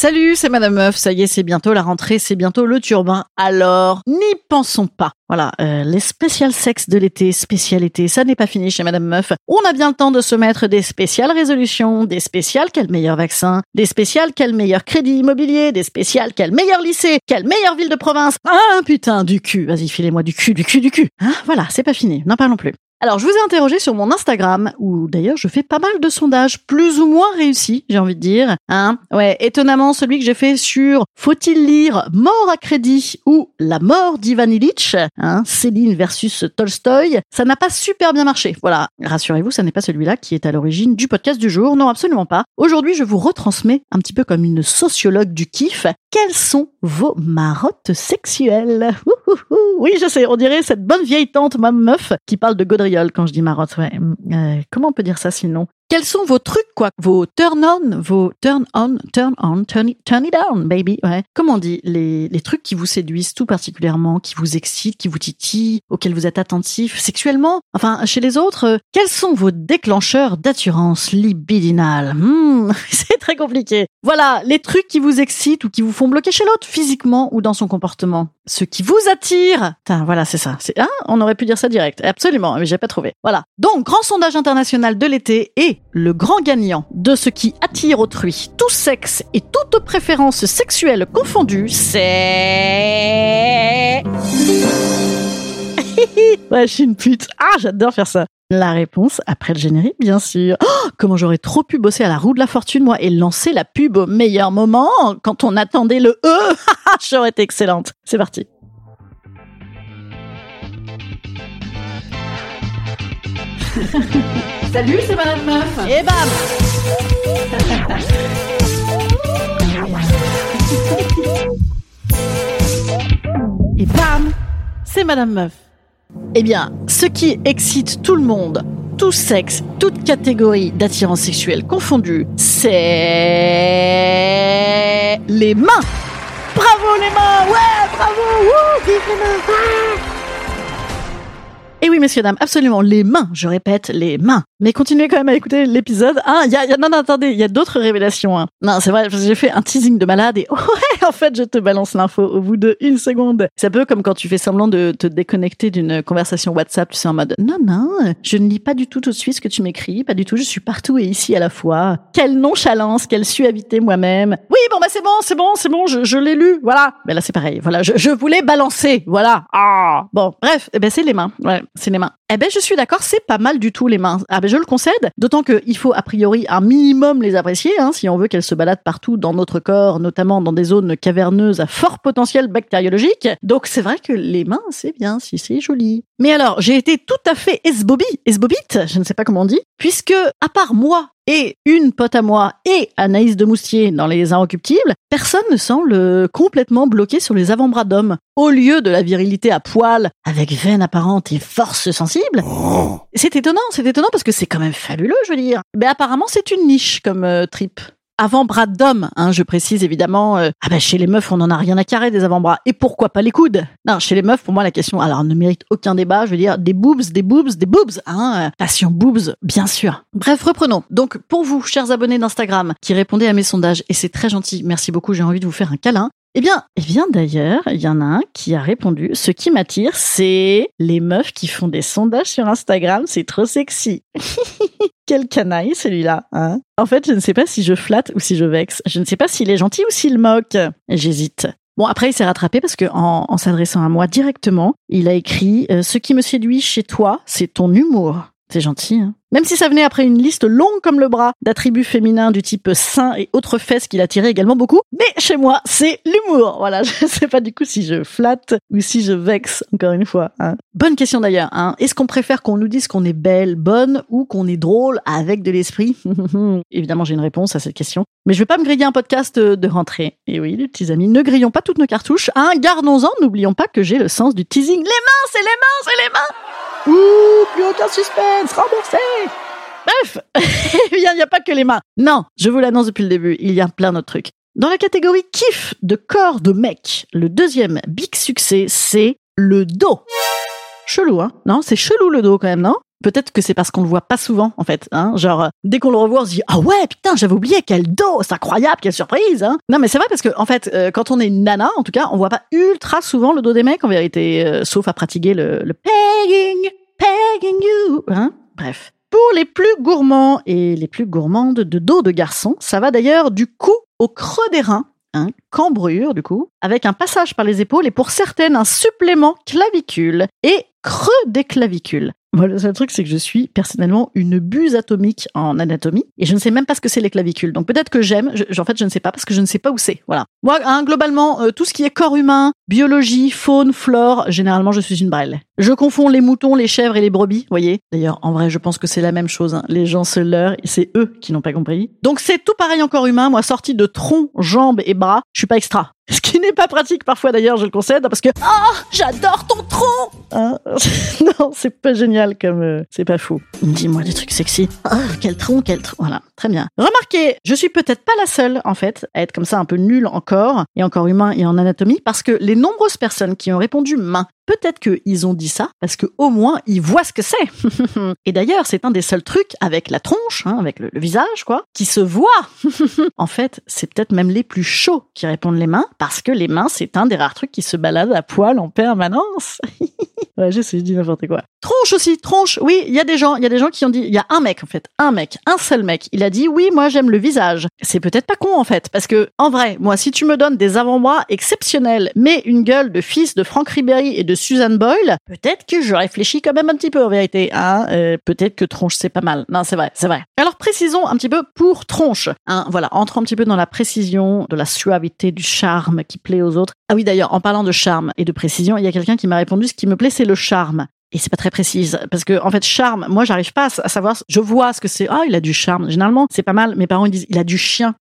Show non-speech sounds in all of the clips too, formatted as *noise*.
Salut, c'est Madame Meuf. Ça y est, c'est bientôt la rentrée, c'est bientôt le turbin. Alors, n'y pensons pas. Voilà, euh, les spéciales sexes de l'été, spécialité, ça n'est pas fini chez Madame Meuf. On a bien le temps de se mettre des spéciales résolutions, des spéciales quel meilleur vaccin, des spéciales quel meilleur crédit immobilier, des spéciales quel meilleur lycée, quelle meilleure ville de province. Ah putain, du cul. Vas-y, filez-moi du cul, du cul, du cul. Hein voilà, c'est pas fini. N'en parlons plus. Alors, je vous ai interrogé sur mon Instagram, où d'ailleurs je fais pas mal de sondages, plus ou moins réussis, j'ai envie de dire. Hein ouais, étonnamment, celui que j'ai fait sur Faut-il lire Mort à crédit ou La mort d'Ivan Illich, hein, Céline versus Tolstoy, ça n'a pas super bien marché. Voilà, rassurez-vous, ça n'est pas celui-là qui est à l'origine du podcast du jour, non, absolument pas. Aujourd'hui, je vous retransmets, un petit peu comme une sociologue du kiff, quelles sont vos marottes sexuelles? Oui, je sais, on dirait cette bonne vieille tante, ma meuf, qui parle de quand je dis marotte. Ouais. Euh, comment on peut dire ça sinon quels sont vos trucs, quoi? Vos turn on, vos turn on, turn on, turn it, turn it down, baby. Ouais. Comment on dit les, trucs qui vous séduisent tout particulièrement, qui vous excitent, qui vous titillent, auxquels vous êtes attentif sexuellement? Enfin, chez les autres, euh, quels sont vos déclencheurs d'attirance libidinale? Hmm, *laughs* C'est très compliqué. Voilà, les trucs qui vous excitent ou qui vous font bloquer chez l'autre, physiquement ou dans son comportement. Ce qui vous attire. Putain, voilà, c'est ça. C'est, hein? On aurait pu dire ça direct. Absolument, mais j'ai pas trouvé. Voilà. Donc, grand sondage international de l'été et le grand gagnant de ce qui attire autrui, tout sexe et toute préférence sexuelle confondue, c'est... *laughs* ouais, je suis une pute. Ah, j'adore faire ça. La réponse après le générique, bien sûr. Oh, comment j'aurais trop pu bosser à la roue de la fortune, moi, et lancer la pub au meilleur moment, quand on attendait le E. *laughs* j'aurais été excellente. C'est parti. *laughs* Salut, c'est Madame Meuf. Et bam Et bam C'est Madame Meuf. Eh bien, ce qui excite tout le monde, tout sexe, toute catégorie d'attirance sexuelle confondue, c'est les mains. Bravo les mains, ouais, bravo, wouh, vive les mains. Ah et oui, messieurs, dames, absolument, les mains, je répète, les mains. Mais continuez quand même à écouter l'épisode. Ah, y a, y a- non, non, attendez, il y a d'autres révélations. hein. Non, c'est vrai, j'ai fait un teasing de malade et *laughs* ouais, en fait, je te balance l'info au bout de une seconde. C'est un peu comme quand tu fais semblant de te déconnecter d'une conversation WhatsApp, tu sais, en mode, non, non, je ne lis pas du tout tout de suite ce que tu m'écris, pas du tout, je suis partout et ici à la fois. Quelle nonchalance, quelle suavité moi-même. Oui, bon, bah c'est bon, c'est bon, c'est bon, je, je l'ai lu, voilà. Mais là, c'est pareil, voilà, je, je voulais balancer, voilà. Ah, bon, bref, eh ben, c'est les mains, ouais, c'est les mains. Eh ben, je suis d'accord, c'est pas mal du tout les mains. Ah ben, je le concède. D'autant qu'il faut a priori un minimum les apprécier, hein, si on veut qu'elles se baladent partout dans notre corps, notamment dans des zones caverneuses à fort potentiel bactériologique. Donc c'est vrai que les mains, c'est bien, si c'est joli. Mais alors, j'ai été tout à fait esbobi, esbobite, je ne sais pas comment on dit, puisque à part moi et une pote à moi et Anaïs de Moustier dans les Inrecuptibles, personne ne semble euh, complètement bloqué sur les avant-bras d'hommes. Au lieu de la virilité à poil, avec veine apparente et force sensible, possible. C'est étonnant, c'est étonnant parce que c'est quand même fabuleux, je veux dire. Mais apparemment, c'est une niche comme euh, trip avant-bras d'homme, hein, je précise évidemment. euh, ah ben chez les meufs, on n'en a rien à carrer des avant-bras. Et pourquoi pas les coudes? Non, chez les meufs, pour moi, la question, alors ne mérite aucun débat. Je veux dire, des boobs, des boobs, des boobs. Hein, euh, passion boobs, bien sûr. Bref, reprenons. Donc pour vous, chers abonnés d'Instagram, qui répondez à mes sondages, et c'est très gentil, merci beaucoup, j'ai envie de vous faire un câlin. Eh bien, eh bien d'ailleurs, il y en a un qui a répondu. Ce qui m'attire, c'est les meufs qui font des sondages sur Instagram. C'est trop sexy. *laughs* Quel canaille celui-là. Hein? En fait, je ne sais pas si je flatte ou si je vexe. Je ne sais pas s'il est gentil ou s'il moque. J'hésite. Bon, après, il s'est rattrapé parce que en, en s'adressant à moi directement, il a écrit euh, Ce qui me séduit chez toi, c'est ton humour. C'est gentil, hein même si ça venait après une liste longue comme le bras d'attributs féminins du type sein et autres fesses qu'il attirait également beaucoup. Mais chez moi, c'est l'humour. Voilà, *laughs* je sais pas du coup si je flatte ou si je vexe, encore une fois. Hein. Bonne question d'ailleurs. Hein. Est-ce qu'on préfère qu'on nous dise qu'on est belle, bonne ou qu'on est drôle avec de l'esprit? *laughs* Évidemment, j'ai une réponse à cette question. Mais je vais pas me griller un podcast de rentrée. Et oui, les petits amis, ne grillons pas toutes nos cartouches. Hein, gardons-en, n'oublions pas que j'ai le sens du teasing. Les mains, c'est les mains, c'est les mains Ouh, plus aucun suspense, remboursé Bref, *laughs* il n'y a pas que les mains. Non, je vous l'annonce depuis le début, il y a plein d'autres trucs. Dans la catégorie kiff de corps de mec, le deuxième big succès, c'est le dos. Chelou, hein Non, c'est chelou le dos quand même, non? Peut-être que c'est parce qu'on le voit pas souvent, en fait. Hein Genre, dès qu'on le revoit, on se dit ah ouais, putain, j'avais oublié quel dos, c'est incroyable, quelle surprise. Hein non, mais c'est vrai parce que en fait, euh, quand on est nana, en tout cas, on voit pas ultra souvent le dos des mecs en vérité, euh, sauf à pratiquer le, le pegging, pegging you. Hein Bref. Pour les plus gourmands et les plus gourmandes de dos de garçon, ça va d'ailleurs du cou au creux des reins, hein, cambrure du coup, avec un passage par les épaules et pour certaines un supplément clavicule et creux des clavicules. Moi, le seul truc, c'est que je suis personnellement une buse atomique en anatomie et je ne sais même pas ce que c'est les clavicules. Donc peut-être que j'aime, en fait, je ne sais pas parce que je ne sais pas où c'est. Voilà. Moi, hein, globalement, euh, tout ce qui est corps humain, biologie, faune, flore, généralement, je suis une brêle. Je confonds les moutons, les chèvres et les brebis, voyez. D'ailleurs, en vrai, je pense que c'est la même chose. hein. Les gens se leurrent c'est eux qui n'ont pas compris. Donc c'est tout pareil en corps humain. Moi, sorti de tronc, jambes et bras, je suis pas extra. *laughs* Ce qui n'est pas pratique parfois d'ailleurs, je le concède, parce que oh, j'adore ton tronc. Hein? *laughs* Non, c'est pas génial comme euh, c'est pas fou. Dis-moi des trucs sexy. Oh, quel tronc, quel tronc. Voilà, très bien. Remarquez, je suis peut-être pas la seule en fait à être comme ça un peu nulle en corps et en corps humain et en anatomie, parce que les nombreuses personnes qui ont répondu main Peut-être qu'ils ont dit ça parce que au moins ils voient ce que c'est. *laughs* Et d'ailleurs, c'est un des seuls trucs avec la tronche, hein, avec le, visage, quoi, qui se voit. *laughs* en fait, c'est peut-être même les plus chauds qui répondent les mains parce que les mains, c'est un des rares trucs qui se baladent à poil en permanence. *laughs* ouais, je sais, je dis n'importe quoi. Tronche aussi, tronche. Oui, il y a des gens, il y a des gens qui ont dit, il y a un mec en fait, un mec, un seul mec. Il a dit oui, moi j'aime le visage. C'est peut-être pas con en fait, parce que en vrai, moi, si tu me donnes des avant-bras exceptionnels, mais une gueule de fils de Frank Ribéry et de Susan Boyle, peut-être que je réfléchis quand même un petit peu en vérité. Hein Euh, peut-être que tronche c'est pas mal. Non, c'est vrai, c'est vrai. Alors précisons un petit peu pour tronche. Hein, voilà, entre un petit peu dans la précision de la suavité du charme qui plaît aux autres. Ah oui, d'ailleurs, en parlant de charme et de précision, il y a quelqu'un qui m'a répondu ce qui me plaît, c'est le charme. Et c'est pas très précise parce que en fait charme, moi j'arrive pas à savoir. Je vois ce que c'est. Ah, il a du charme. Généralement, c'est pas mal. Mes parents ils disent il a du chien.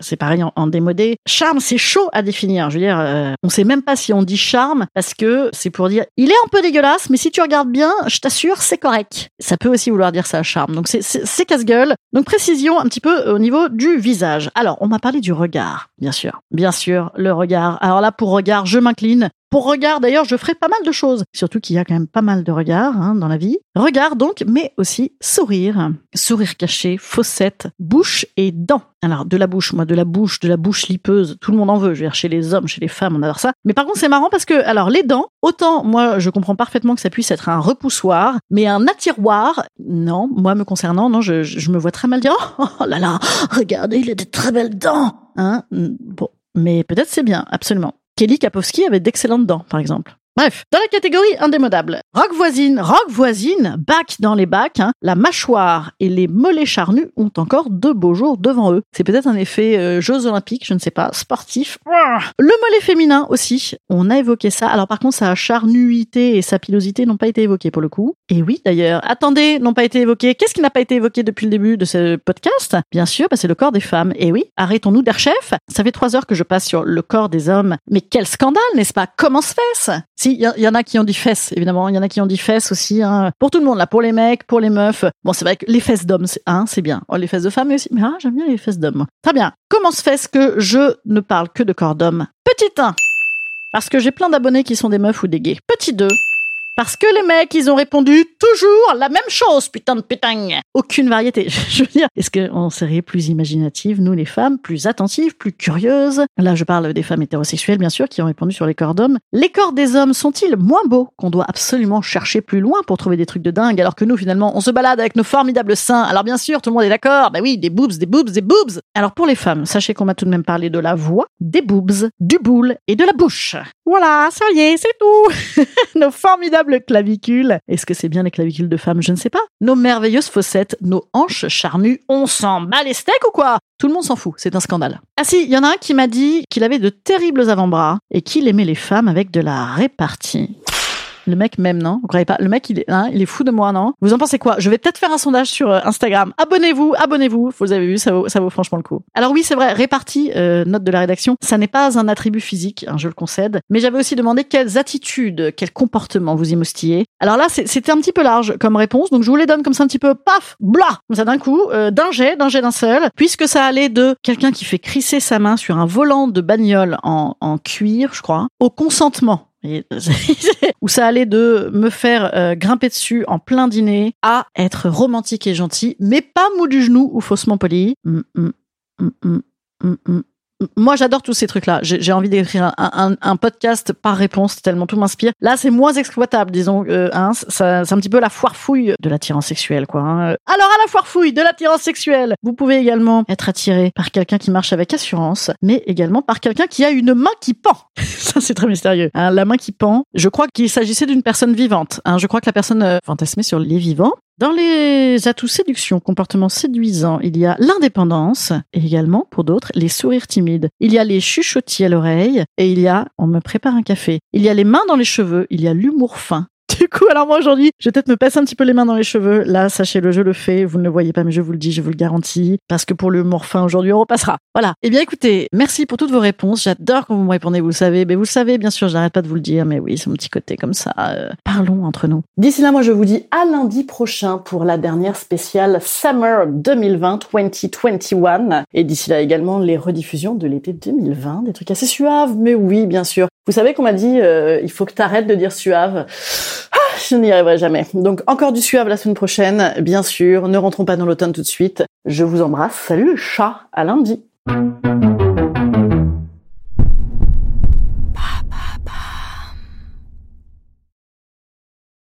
C'est- pareil en, démodé. Charme, c'est chaud à définir. Je veux dire, euh, on sait même pas si on dit charme parce que c'est pour dire il est un peu dégueulasse, mais si tu regardes bien, je t'assure, c'est correct. Ça peut aussi vouloir dire ça charme. Donc c'est casse-gueule. Donc précision un petit peu au niveau du visage. Alors on m'a parlé du regard, bien sûr, bien sûr, le regard. Alors là pour regard, je m'incline. Pour regard, d'ailleurs, je ferai pas mal de choses. Surtout qu'il y a quand même pas mal de regards hein, dans la vie. Regard donc, mais aussi sourire. Sourire caché, fossette, bouche et dents. Alors, de la bouche, moi, de la bouche, de la bouche lipeuse, tout le monde en veut. Je veux dire, chez les hommes, chez les femmes, on adore ça. Mais par contre, c'est marrant parce que, alors, les dents, autant, moi, je comprends parfaitement que ça puisse être un repoussoir, mais un attiroir, non, moi, me concernant, non, je, me vois très mal dire, oh, oh là là, regardez, il a de très belles dents. Hein Bon, mais peut-être c'est bien, absolument. Kelly Kapowski avait d'excellentes dents, par exemple. Bref, dans la catégorie indémodable, rock voisine, rock voisine, bac dans les bacs, hein, la mâchoire et les mollets charnus ont encore de beaux jours devant eux. C'est peut-être un effet euh, Jeux Olympiques, je ne sais pas, sportif. Ouah. Le mollet féminin aussi, on a évoqué ça. Alors par contre, sa charnuité et sa pilosité n'ont pas été évoquées pour le coup. Et oui, d'ailleurs, attendez, n'ont pas été évoquées. Qu'est-ce qui n'a pas été évoqué depuis le début de ce podcast? Bien sûr, bah, c'est le corps des femmes. Et oui, arrêtons-nous d'Airchef. Ça fait trois heures que je passe sur le corps des hommes. Mais quel scandale, n'est-ce pas? Comment se fait-ce? Il y, en a qui ont dit fesses, évidemment. Il y en a qui ont dit fesses aussi. Hein. Pour tout le monde, là. Pour les mecs, pour les meufs. Bon, c'est vrai que les fesses d'hommes, c'est hein, bien. Oh, les fesses de femmes aussi. Mais ah, j'aime bien les fesses d'hommes. Très bien. Comment se fait-ce que je ne parle que de corps d'homme? Petit 1. Parce que j'ai plein d'abonnés qui sont des meufs ou des gays. Petit 2. Parce que les mecs, ils ont répondu toujours la même chose, putain de putain. Aucune variété. *laughs* Je veux dire, est-ce qu'on serait plus imaginative, nous les femmes, plus attentives, plus curieuses? Là, je parle des femmes hétérosexuelles, bien sûr, qui ont répondu sur les corps d'hommes. Les corps des hommes sont-ils moins beaux qu'on doit absolument chercher plus loin pour trouver des trucs de dingue, alors que nous, finalement, on se balade avec nos formidables seins? Alors bien sûr, tout le monde est d'accord. Bah oui, des boobs, des boobs, des boobs. Alors pour les femmes, sachez qu'on m'a tout de même parlé de la voix, des boobs, du boule et de la bouche. Voilà, ça y est, c'est tout. *laughs* nos formidables clavicules. Est-ce que c'est bien les clavicules de femmes? Je ne sais pas. Nos merveilleuses fossettes, nos hanches charnues, on s'en bat les steaks ou quoi? Tout le monde s'en fout, c'est un scandale. Ah si, il y en a un qui m'a dit qu'il avait de terribles avant-bras et qu'il aimait les femmes avec de la répartie. Le mec même, non? Vous croyez pas? Le mec, il est, hein, il est fou de moi, non? Vous en pensez quoi? Je vais peut-être faire un sondage sur euh, Instagram. Abonnez-vous, abonnez-vous. Vous avez vu, ça vaut, ça vaut franchement le coup. Alors oui, c'est vrai, répartie, euh, note de la rédaction, ça n'est pas un attribut physique, hein, je le concède. Mais j'avais aussi demandé quelles attitudes, quels comportements vous y moustillez. Alors là, c'était un petit peu large comme réponse, donc je vous les donne comme ça un petit peu, paf, blah, comme ça d'un coup, euh, d'un jet, d'un jet d'un seul, puisque ça allait de quelqu'un qui fait crisser sa main sur un volant de bagnole en, en cuir, je crois, au consentement *laughs* où ça allait de me faire euh, grimper dessus en plein dîner à être romantique et gentil, mais pas mou du genou ou faussement poli. Mm, mm, mm, moi, j'adore tous ces trucs-là. J'ai envie d'écrire un, podcast par réponse, tellement tout m'inspire. Là, c'est moins exploitable, disons. Euh, hein, c'est un petit peu la foire fouille de l'attirance sexuelle, quoi. Hein. Alors, à la foire fouille de l'attirance sexuelle, vous pouvez également être attiré par quelqu'un qui marche avec assurance, mais également par quelqu'un qui a une main qui pend. *laughs* Ça, c'est très mystérieux. Hein, la main qui pend, je crois qu'il s'agissait d'une personne vivante. Je crois que la personne euh, sur les vivants. Dans les atouts séduction, comportement séduisant, il y a l'indépendance et également, pour d'autres, les sourires timides. Il y a les chuchotis à l'oreille et il y a on me prépare un café. Il y a les mains dans les cheveux, il y a l'humour fin. *laughs* Du coup, alors moi aujourd'hui, je vais peut-être me passer un petit peu les mains dans les cheveux. Là, sachez-le, je le fais. Vous ne le voyez pas, mais je vous le dis, je vous le garantis. Parce que pour le morphin aujourd'hui, on repassera. Voilà. Eh bien, écoutez, merci pour toutes vos réponses. J'adore quand vous me répondez, vous le savez. Mais vous le savez, bien sûr, je n'arrête pas de vous le dire. Mais oui, c'est mon petit côté comme ça. Euh, parlons entre nous. D'ici là, moi, je vous dis à lundi prochain pour la dernière spéciale Summer 2020, 2021. Et d'ici là également, les rediffusions de l'été 2020. Des trucs assez suaves. Mais oui, bien sûr. Vous savez qu'on m'a dit, euh, il faut que tu arrêtes de dire suave. *laughs* Je n'y arriverai jamais. Donc encore du suave la semaine prochaine, bien sûr. Ne rentrons pas dans l'automne tout de suite. Je vous embrasse. Salut le chat, à lundi.